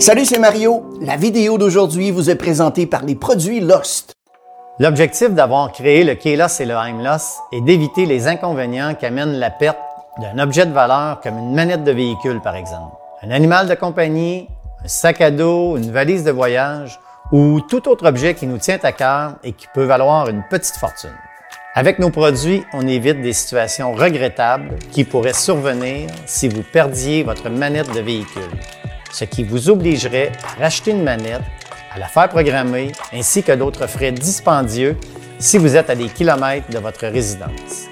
Salut, c'est Mario. La vidéo d'aujourd'hui vous est présentée par les produits Lost. L'objectif d'avoir créé le Keyless et le Heimloss est d'éviter les inconvénients qu'amène la perte d'un objet de valeur comme une manette de véhicule, par exemple. Un animal de compagnie, un sac à dos, une valise de voyage ou tout autre objet qui nous tient à cœur et qui peut valoir une petite fortune. Avec nos produits, on évite des situations regrettables qui pourraient survenir si vous perdiez votre manette de véhicule ce qui vous obligerait à racheter une manette, à la faire programmer, ainsi que d'autres frais dispendieux si vous êtes à des kilomètres de votre résidence.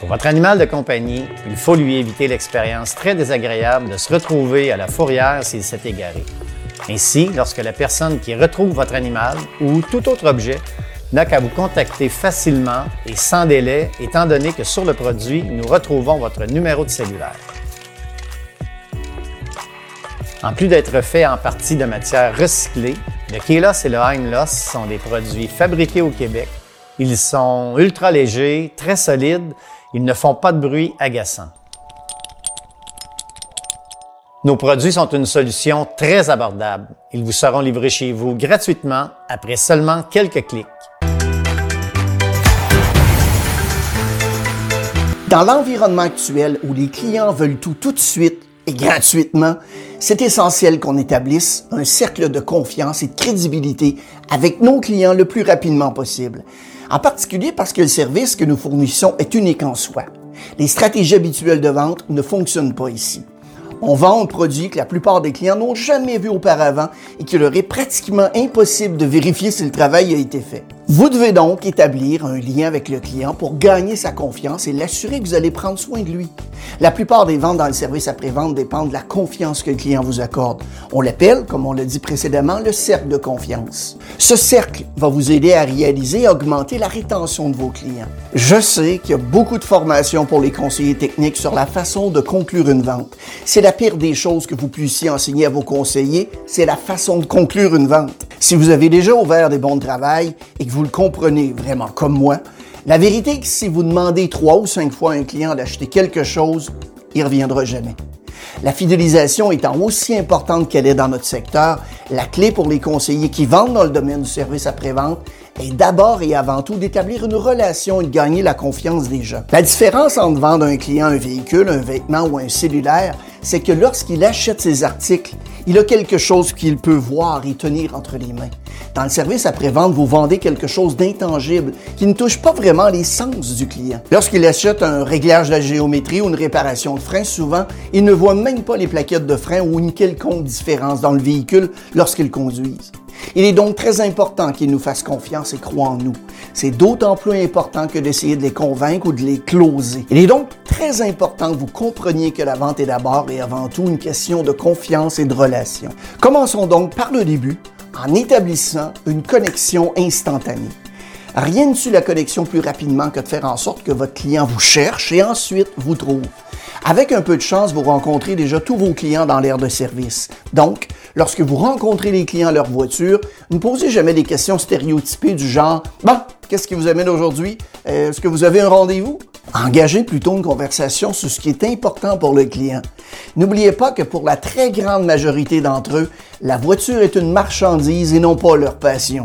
Pour votre animal de compagnie, il faut lui éviter l'expérience très désagréable de se retrouver à la fourrière s'il s'est égaré. Ainsi, lorsque la personne qui retrouve votre animal ou tout autre objet n'a qu'à vous contacter facilement et sans délai, étant donné que sur le produit, nous retrouvons votre numéro de cellulaire. En plus d'être fait en partie de matière recyclée, le Kelos et le Heimloss sont des produits fabriqués au Québec. Ils sont ultra légers, très solides, ils ne font pas de bruit agaçant. Nos produits sont une solution très abordable. Ils vous seront livrés chez vous gratuitement après seulement quelques clics. Dans l'environnement actuel où les clients veulent tout tout de suite et gratuitement, c'est essentiel qu'on établisse un cercle de confiance et de crédibilité avec nos clients le plus rapidement possible. En particulier parce que le service que nous fournissons est unique en soi. Les stratégies habituelles de vente ne fonctionnent pas ici. On vend un produit que la plupart des clients n'ont jamais vu auparavant et qu'il leur est pratiquement impossible de vérifier si le travail a été fait. Vous devez donc établir un lien avec le client pour gagner sa confiance et l'assurer que vous allez prendre soin de lui. La plupart des ventes dans le service après-vente dépendent de la confiance que le client vous accorde. On l'appelle, comme on l'a dit précédemment, le cercle de confiance. Ce cercle va vous aider à réaliser et augmenter la rétention de vos clients. Je sais qu'il y a beaucoup de formations pour les conseillers techniques sur la façon de conclure une vente. C'est la pire des choses que vous puissiez enseigner à vos conseillers, c'est la façon de conclure une vente. Si vous avez déjà ouvert des bons de travail et que vous le comprenez vraiment comme moi, la vérité est que si vous demandez trois ou cinq fois à un client d'acheter quelque chose, il reviendra jamais. La fidélisation étant aussi importante qu'elle est dans notre secteur, la clé pour les conseillers qui vendent dans le domaine du service après-vente est d'abord et avant tout d'établir une relation et de gagner la confiance des gens. La différence entre vendre un client un véhicule, un vêtement ou un cellulaire, c'est que lorsqu'il achète ses articles, il a quelque chose qu'il peut voir et tenir entre les mains. Dans le service après-vente, vous vendez quelque chose d'intangible qui ne touche pas vraiment les sens du client. Lorsqu'il achète un réglage de la géométrie ou une réparation de frein, souvent, il ne voit même pas les plaquettes de frein ou une quelconque différence dans le véhicule lorsqu'il conduise. Il est donc très important qu'ils nous fassent confiance et croient en nous. C'est d'autant plus important que d'essayer de les convaincre ou de les closer. Il est donc très important que vous compreniez que la vente est d'abord et avant tout une question de confiance et de relation. Commençons donc par le début en établissant une connexion instantanée. Rien ne suit la connexion plus rapidement que de faire en sorte que votre client vous cherche et ensuite vous trouve. Avec un peu de chance, vous rencontrez déjà tous vos clients dans l'aire de service. Donc, lorsque vous rencontrez les clients à leur voiture, ne posez jamais des questions stéréotypées du genre Bon, qu'est-ce qui vous amène aujourd'hui? Est-ce que vous avez un rendez-vous? Engagez plutôt une conversation sur ce qui est important pour le client. N'oubliez pas que pour la très grande majorité d'entre eux, la voiture est une marchandise et non pas leur passion.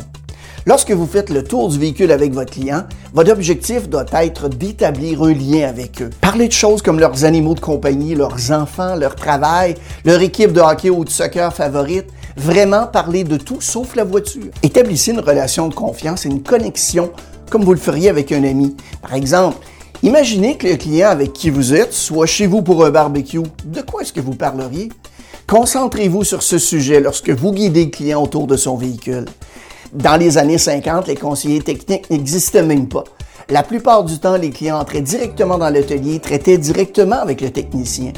Lorsque vous faites le tour du véhicule avec votre client, votre objectif doit être d'établir un lien avec eux. Parlez de choses comme leurs animaux de compagnie, leurs enfants, leur travail, leur équipe de hockey ou de soccer favorite. Vraiment parler de tout sauf la voiture. Établissez une relation de confiance et une connexion comme vous le feriez avec un ami. Par exemple, Imaginez que le client avec qui vous êtes soit chez vous pour un barbecue. De quoi est-ce que vous parleriez? Concentrez-vous sur ce sujet lorsque vous guidez le client autour de son véhicule. Dans les années 50, les conseillers techniques n'existaient même pas. La plupart du temps, les clients entraient directement dans l'atelier, traitaient directement avec le technicien.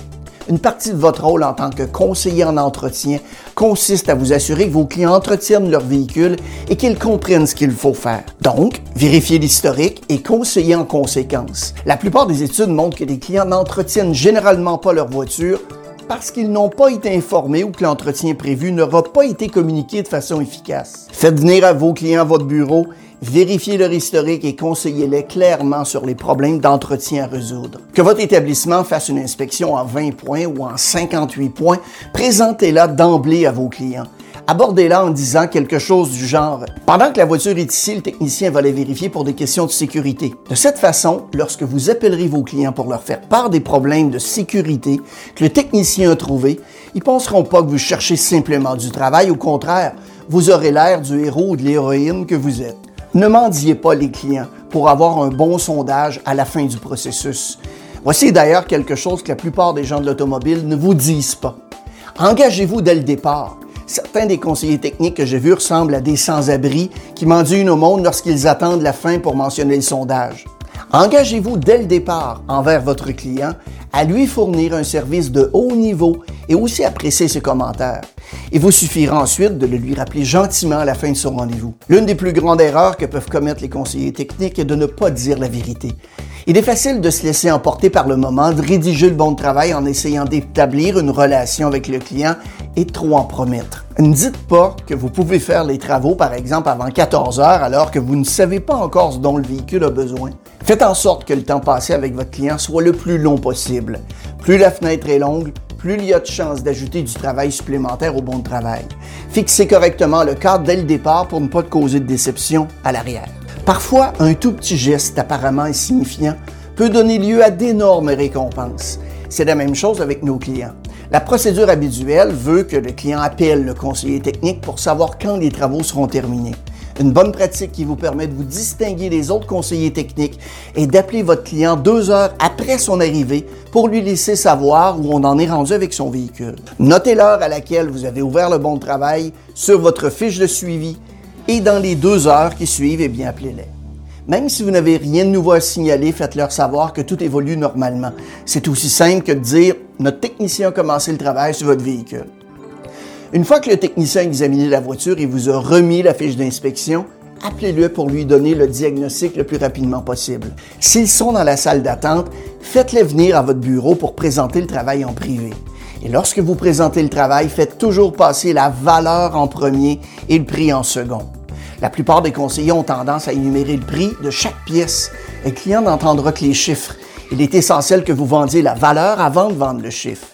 Une partie de votre rôle en tant que conseiller en entretien consiste à vous assurer que vos clients entretiennent leur véhicule et qu'ils comprennent ce qu'il faut faire. Donc, vérifiez l'historique et conseiller en conséquence. La plupart des études montrent que les clients n'entretiennent généralement pas leur voiture parce qu'ils n'ont pas été informés ou que l'entretien prévu n'aura pas été communiqué de façon efficace. Faites venir à vos clients votre bureau Vérifiez leur historique et conseillez-les clairement sur les problèmes d'entretien à résoudre. Que votre établissement fasse une inspection en 20 points ou en 58 points, présentez-la d'emblée à vos clients. Abordez-la en disant quelque chose du genre Pendant que la voiture est ici, le technicien va les vérifier pour des questions de sécurité. De cette façon, lorsque vous appellerez vos clients pour leur faire part des problèmes de sécurité que le technicien a trouvés, ils penseront pas que vous cherchez simplement du travail. Au contraire, vous aurez l'air du héros ou de l'héroïne que vous êtes. Ne mendiez pas les clients pour avoir un bon sondage à la fin du processus. Voici d'ailleurs quelque chose que la plupart des gens de l'automobile ne vous disent pas. Engagez-vous dès le départ. Certains des conseillers techniques que j'ai vus ressemblent à des sans-abri qui mendient une au monde lorsqu'ils attendent la fin pour mentionner le sondage. Engagez-vous dès le départ envers votre client à lui fournir un service de haut niveau et aussi apprécier ses commentaires. Il vous suffira ensuite de le lui rappeler gentiment à la fin de son rendez-vous. L'une des plus grandes erreurs que peuvent commettre les conseillers techniques est de ne pas dire la vérité. Il est facile de se laisser emporter par le moment, de rédiger le bon de travail en essayant d'établir une relation avec le client et trop en promettre. Ne dites pas que vous pouvez faire les travaux, par exemple, avant 14 heures alors que vous ne savez pas encore ce dont le véhicule a besoin. Faites en sorte que le temps passé avec votre client soit le plus long possible. Plus la fenêtre est longue, plus il y a de chances d'ajouter du travail supplémentaire au bon travail. Fixez correctement le cadre dès le départ pour ne pas causer de déception à l'arrière. Parfois, un tout petit geste apparemment insignifiant peut donner lieu à d'énormes récompenses. C'est la même chose avec nos clients. La procédure habituelle veut que le client appelle le conseiller technique pour savoir quand les travaux seront terminés. Une bonne pratique qui vous permet de vous distinguer des autres conseillers techniques est d'appeler votre client deux heures après son arrivée pour lui laisser savoir où on en est rendu avec son véhicule. Notez l'heure à laquelle vous avez ouvert le bon travail sur votre fiche de suivi et dans les deux heures qui suivent, eh bien, appelez-les. Même si vous n'avez rien de nouveau à signaler, faites-leur savoir que tout évolue normalement. C'est aussi simple que de dire notre technicien a commencé le travail sur votre véhicule. Une fois que le technicien a examiné la voiture et vous a remis la fiche d'inspection, appelez-le pour lui donner le diagnostic le plus rapidement possible. S'ils sont dans la salle d'attente, faites-les venir à votre bureau pour présenter le travail en privé. Et lorsque vous présentez le travail, faites toujours passer la valeur en premier et le prix en second. La plupart des conseillers ont tendance à énumérer le prix de chaque pièce. Le client n'entendra que les chiffres. Il est essentiel que vous vendiez la valeur avant de vendre le chiffre.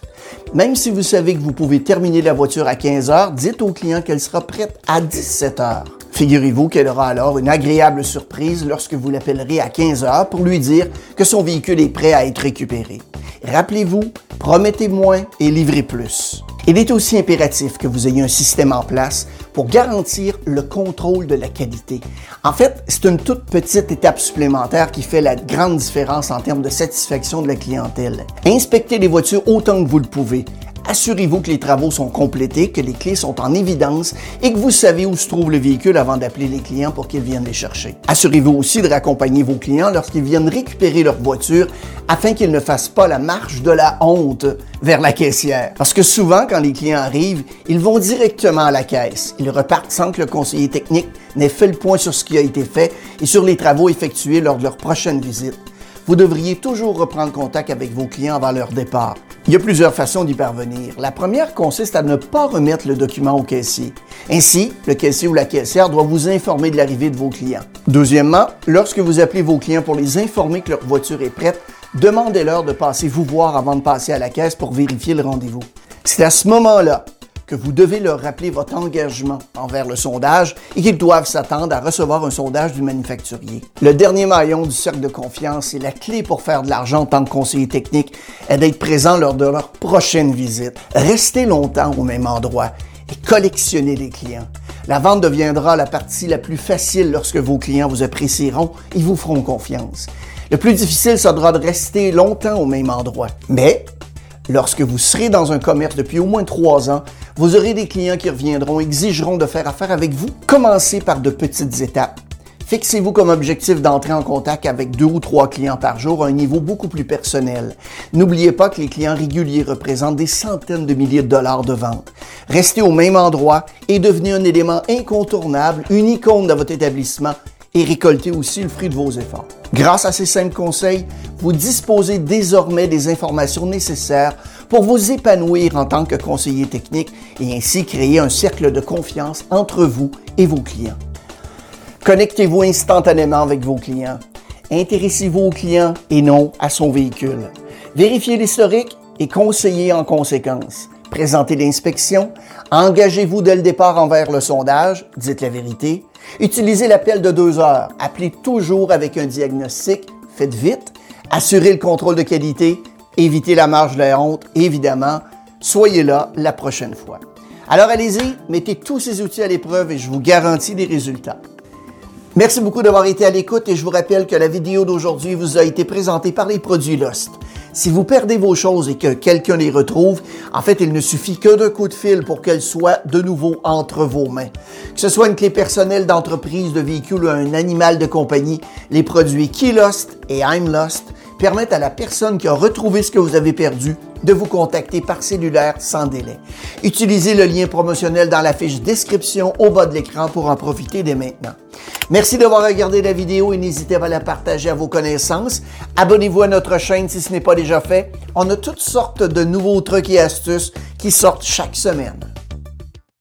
Même si vous savez que vous pouvez terminer la voiture à 15 heures, dites au client qu'elle sera prête à 17 heures. Figurez-vous qu'elle aura alors une agréable surprise lorsque vous l'appellerez à 15 heures pour lui dire que son véhicule est prêt à être récupéré. Rappelez-vous, promettez moins et livrez plus. Il est aussi impératif que vous ayez un système en place pour garantir le contrôle de la qualité. En fait, c'est une toute petite étape supplémentaire qui fait la grande différence en termes de satisfaction de la clientèle. Inspectez les voitures autant que vous le pouvez. Assurez-vous que les travaux sont complétés, que les clés sont en évidence et que vous savez où se trouve le véhicule avant d'appeler les clients pour qu'ils viennent les chercher. Assurez-vous aussi de raccompagner vos clients lorsqu'ils viennent récupérer leur voiture afin qu'ils ne fassent pas la marche de la honte vers la caissière. Parce que souvent, quand les clients arrivent, ils vont directement à la caisse. Ils repartent sans que le conseiller technique n'ait fait le point sur ce qui a été fait et sur les travaux effectués lors de leur prochaine visite. Vous devriez toujours reprendre contact avec vos clients avant leur départ. Il y a plusieurs façons d'y parvenir. La première consiste à ne pas remettre le document au caissier. Ainsi, le caissier ou la caissière doit vous informer de l'arrivée de vos clients. Deuxièmement, lorsque vous appelez vos clients pour les informer que leur voiture est prête, demandez-leur de passer vous voir avant de passer à la caisse pour vérifier le rendez-vous. C'est à ce moment-là que vous devez leur rappeler votre engagement envers le sondage et qu'ils doivent s'attendre à recevoir un sondage du manufacturier. Le dernier maillon du cercle de confiance et la clé pour faire de l'argent en tant que conseiller technique est d'être présent lors de leur prochaine visite. Restez longtemps au même endroit et collectionnez les clients. La vente deviendra la partie la plus facile lorsque vos clients vous apprécieront et vous feront confiance. Le plus difficile sera de rester longtemps au même endroit. Mais Lorsque vous serez dans un commerce depuis au moins trois ans, vous aurez des clients qui reviendront, exigeront de faire affaire avec vous. Commencez par de petites étapes. Fixez-vous comme objectif d'entrer en contact avec deux ou trois clients par jour à un niveau beaucoup plus personnel. N'oubliez pas que les clients réguliers représentent des centaines de milliers de dollars de vente. Restez au même endroit et devenez un élément incontournable, une icône de votre établissement et récoltez aussi le fruit de vos efforts. Grâce à ces simples conseils, vous disposez désormais des informations nécessaires pour vous épanouir en tant que conseiller technique et ainsi créer un cercle de confiance entre vous et vos clients. Connectez-vous instantanément avec vos clients. Intéressez-vous au client et non à son véhicule. Vérifiez l'historique et conseillez en conséquence. Présentez l'inspection. Engagez-vous dès le départ envers le sondage. Dites la vérité. Utilisez l'appel de deux heures. Appelez toujours avec un diagnostic. Faites vite. Assurez le contrôle de qualité. Évitez la marge de la honte, évidemment. Soyez là la prochaine fois. Alors allez-y, mettez tous ces outils à l'épreuve et je vous garantis des résultats. Merci beaucoup d'avoir été à l'écoute et je vous rappelle que la vidéo d'aujourd'hui vous a été présentée par les produits Lost. Si vous perdez vos choses et que quelqu'un les retrouve, en fait, il ne suffit que d'un coup de fil pour qu'elles soient de nouveau entre vos mains. Que ce soit une clé personnelle d'entreprise, de véhicule ou un animal de compagnie, les produits Key Lost et I'm Lost permettent à la personne qui a retrouvé ce que vous avez perdu de vous contacter par cellulaire sans délai. Utilisez le lien promotionnel dans la fiche description au bas de l'écran pour en profiter dès maintenant. Merci d'avoir regardé la vidéo et n'hésitez pas à la partager à vos connaissances. Abonnez-vous à notre chaîne si ce n'est pas déjà fait. On a toutes sortes de nouveaux trucs et astuces qui sortent chaque semaine.